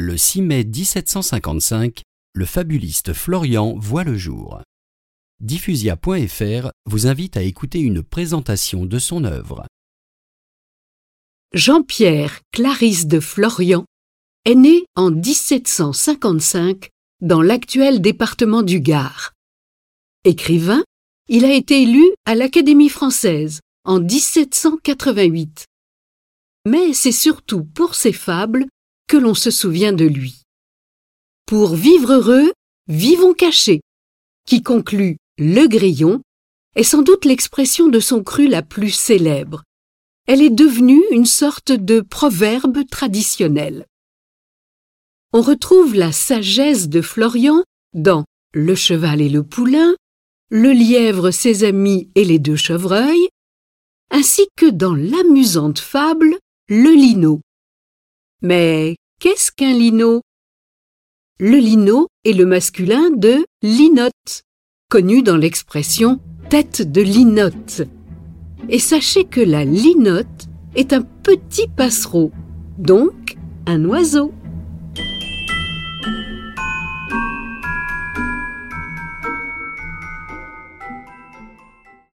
Le 6 mai 1755, le fabuliste Florian voit le jour. Diffusia.fr vous invite à écouter une présentation de son œuvre. Jean-Pierre Clarisse de Florian est né en 1755 dans l'actuel département du Gard. Écrivain, il a été élu à l'Académie française en 1788. Mais c'est surtout pour ses fables que l'on se souvient de lui. Pour vivre heureux, vivons cachés, qui conclut Le Grillon, est sans doute l'expression de son cru la plus célèbre. Elle est devenue une sorte de proverbe traditionnel. On retrouve la sagesse de Florian dans Le cheval et le poulain, Le lièvre, ses amis et les deux chevreuils, ainsi que dans l'amusante fable Le lino. Mais qu'est-ce qu'un lino? Le lino est le masculin de linotte, connu dans l'expression tête de linotte. Et sachez que la linotte est un petit passereau, donc un oiseau.